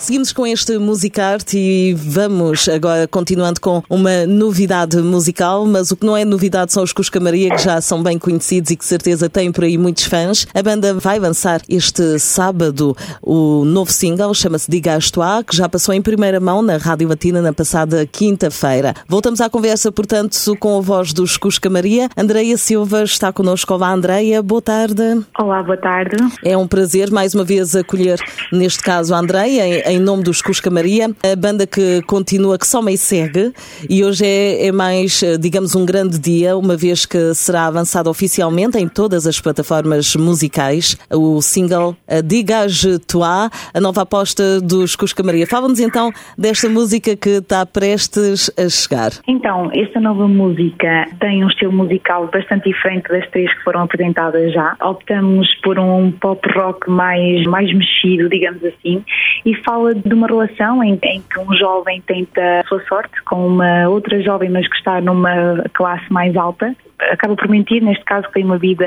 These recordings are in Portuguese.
Seguimos com este Musicarte e vamos agora continuando com uma novidade musical, mas o que não é novidade são os Cusca Maria, que já são bem conhecidos e que certeza têm por aí muitos fãs. A banda vai lançar este sábado o novo single, chama-se Diga que já passou em primeira mão na Rádio Latina na passada quinta-feira. Voltamos à conversa, portanto, com a voz dos Cusca Maria. Andreia Silva está connosco. Olá, Andreia, boa tarde. Olá, boa tarde. É um prazer mais uma vez acolher, neste caso, a Andreia em nome dos Cusca Maria, a banda que continua, que só meio segue, e hoje é, é, mais, eh, digamos, um grande dia, uma vez que será avançado oficialmente em todas as plataformas musicais o single Digage Toi, a nova aposta dos Cusca Maria. Fala-nos então desta música que está prestes a chegar. Então, esta nova música tem um estilo musical bastante diferente das três que foram apresentadas já. Optamos por um pop rock mais, mais mexido, digamos assim, e fala fala de uma relação em, em, que um jovem tenta a sua sorte com uma outra jovem, mas que está numa classe mais alta. Acaba por mentir, neste caso tem uma vida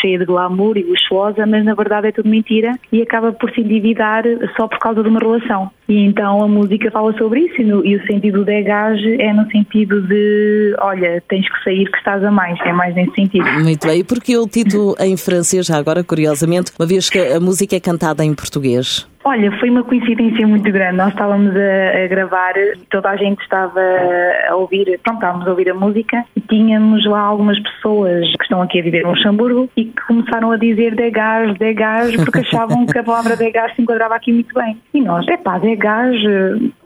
cheia de glamour e luxuosa, mas na verdade é tudo mentira e acaba por se endividar só por causa de uma relação. E então a música fala sobre isso e, no, e o sentido de degage é no sentido de, olha, tens que sair que estás a mais, é mais nesse sentido. Muito bem, e porque o título em francês, já agora curiosamente, uma vez que a música é cantada em português? Olha, foi uma coincidência muito grande. Nós estávamos a, a gravar, toda a gente estava a ouvir, pronto, estávamos a ouvir a música tínhamos lá algumas pessoas que estão aqui a viver no Luxemburgo e que começaram a dizer degás, degás, porque achavam que a palavra degás se enquadrava aqui muito bem. E nós, é pá, degás,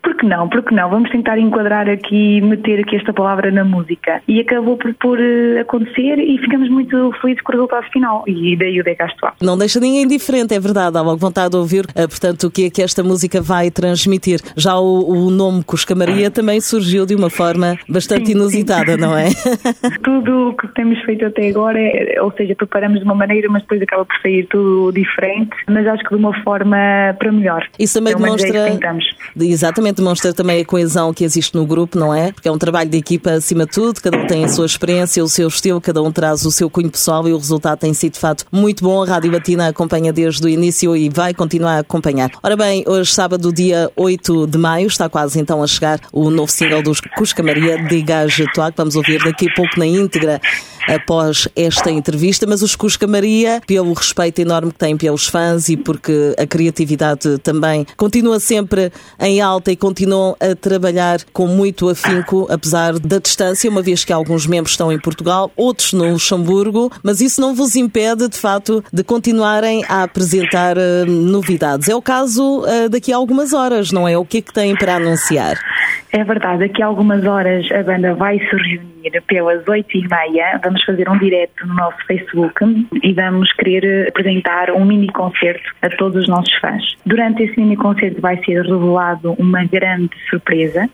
por que não? Por que não? Vamos tentar enquadrar aqui, meter aqui esta palavra na música. E acabou por, por eh, acontecer e ficamos muito felizes com o resultado final. E daí o degás Não deixa ninguém indiferente, é verdade. Há logo vontade de ouvir, eh, portanto, o que é que esta música vai transmitir. Já o, o nome Cusca Maria também surgiu de uma forma bastante sim, inusitada, sim. não é? tudo o que temos feito até agora, é, ou seja, preparamos de uma maneira, mas depois acaba por sair tudo diferente, mas acho que de uma forma para melhor. Isso também demonstra. Exatamente, demonstra também a coesão que existe no grupo, não é? Porque é um trabalho de equipa acima de tudo, cada um tem a sua experiência, o seu estilo, cada um traz o seu cunho pessoal e o resultado tem sido de fato muito bom. A Rádio Batina acompanha desde o início e vai continuar a acompanhar. Ora bem, hoje, sábado, dia 8 de maio, está quase então a chegar o novo single dos Cusca Maria, Degage Toi, que vamos ouvir daqui a pouco na íntegra após esta entrevista, mas os Cusca Maria, pelo respeito enorme que têm pelos fãs e porque a criatividade também continua sempre em alta e continuam a trabalhar com muito afinco, apesar da distância, uma vez que alguns membros estão em Portugal, outros no Luxemburgo, mas isso não vos impede, de facto, de continuarem a apresentar uh, novidades. É o caso uh, daqui a algumas horas, não é? O que é que têm para anunciar? É verdade, daqui a algumas horas a banda vai se reunir pelas oito e meia. Vamos fazer um direto no nosso Facebook e vamos querer apresentar um mini concerto a todos os nossos fãs. Durante esse mini concerto vai ser revelado uma grande surpresa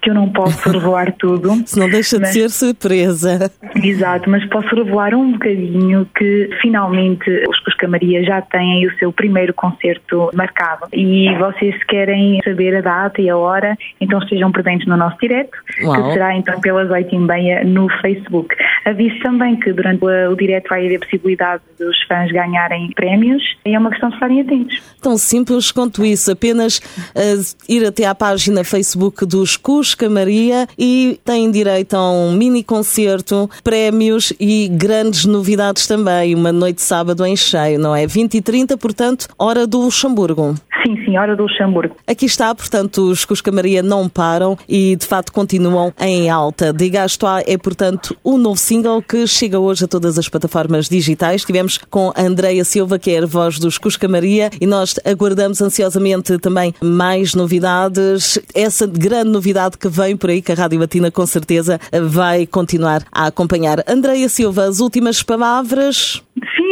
que eu não posso revelar tudo. Se não deixa mas... de ser surpresa. Exato, mas posso revelar um bocadinho que finalmente os Cusca Maria já têm o seu primeiro concerto marcado. E vocês querem saber a data e a hora, então estejam presentes no nosso direto, Uau. que será então pelas oito e meia no Facebook. Aviso também que durante o direto vai haver possibilidade dos fãs ganharem prémios e é uma questão de estarem atentos. Tão simples quanto isso, apenas uh, ir até à página Facebook dos Cusca Maria e têm direito a um mini concerto, prémios e grandes novidades também. Uma noite de sábado em cheio, não é? 20 e 30, portanto, hora do Luxemburgo. Sim, Senhora do Luxemburgo. Aqui está, portanto, os Cusca Maria não param e de facto continuam em alta. Diga Toi é, portanto, o novo single que chega hoje a todas as plataformas digitais. Tivemos com a Andreia Silva, que é a voz dos Cusca Maria, e nós aguardamos ansiosamente também mais novidades. Essa grande novidade que vem por aí, que a Rádio Latina com certeza vai continuar a acompanhar. Andreia Silva, as últimas palavras.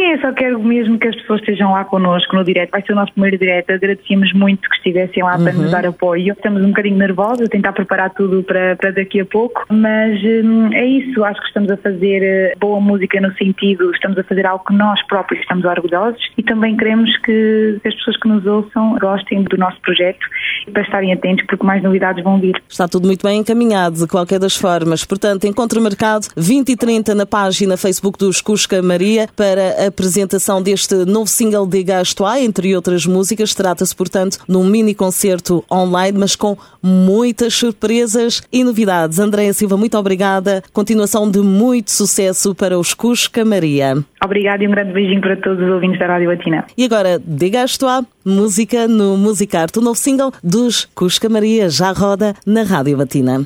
Sim, ninguém, só quero mesmo que as pessoas estejam lá connosco no direto. Vai ser o nosso primeiro direto. Agradecíamos muito que estivessem lá uhum. para nos uhum. dar apoio. Estamos um bocadinho nervosos a tentar preparar tudo para, para daqui a pouco, mas hum, é isso. Acho que estamos a fazer eh, boa música no sentido, estamos a fazer algo que nós próprios estamos orgulhosos e também queremos que as pessoas que nos ouçam gostem do nosso projeto e para estarem atentos porque mais novidades vão vir. Está tudo muito bem encaminhado, de qualquer das formas. Portanto, encontro marcado 20 e 30 na página Facebook dos Cusca Maria para a apresentação deste novo single de Gastois, entre outras músicas. Trata-se, portanto, de um mini concerto online, mas com muitas surpresas e novidades. Andréa Silva, muito obrigada. Continuação de muito sucesso para os Cusca Maria. Obrigada e um grande beijinho para todos os ouvintes da Rádio Latina. E agora, de Gastois, música no Musicarte, o novo single dos Cusca Maria já roda na Rádio Latina.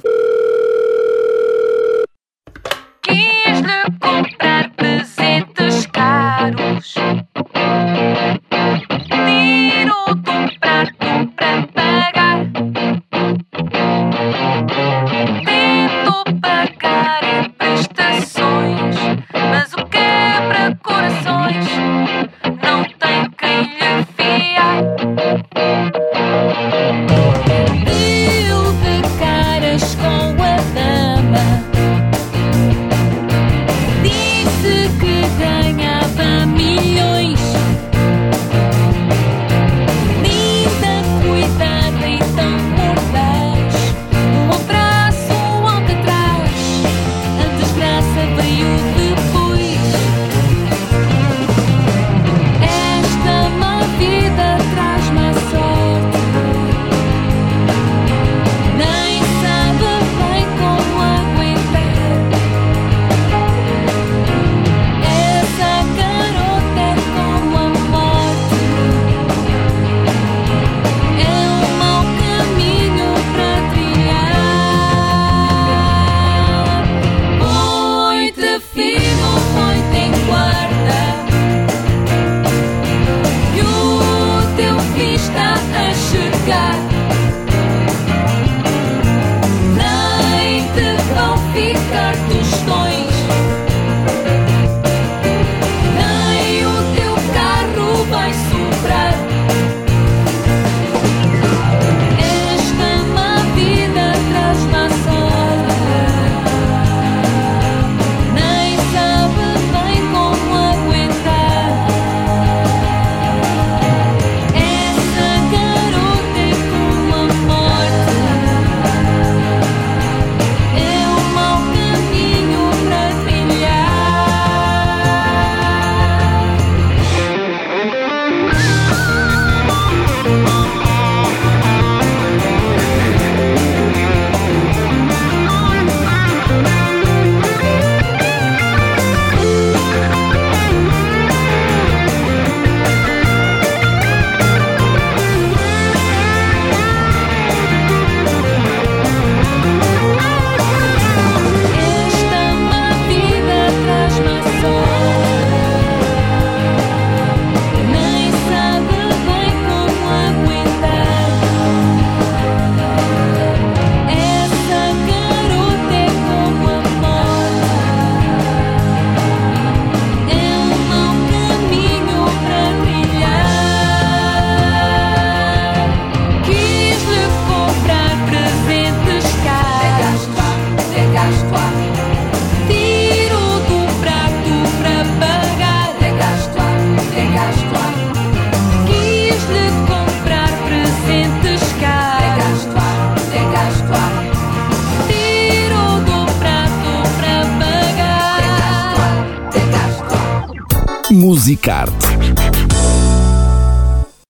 Musicarte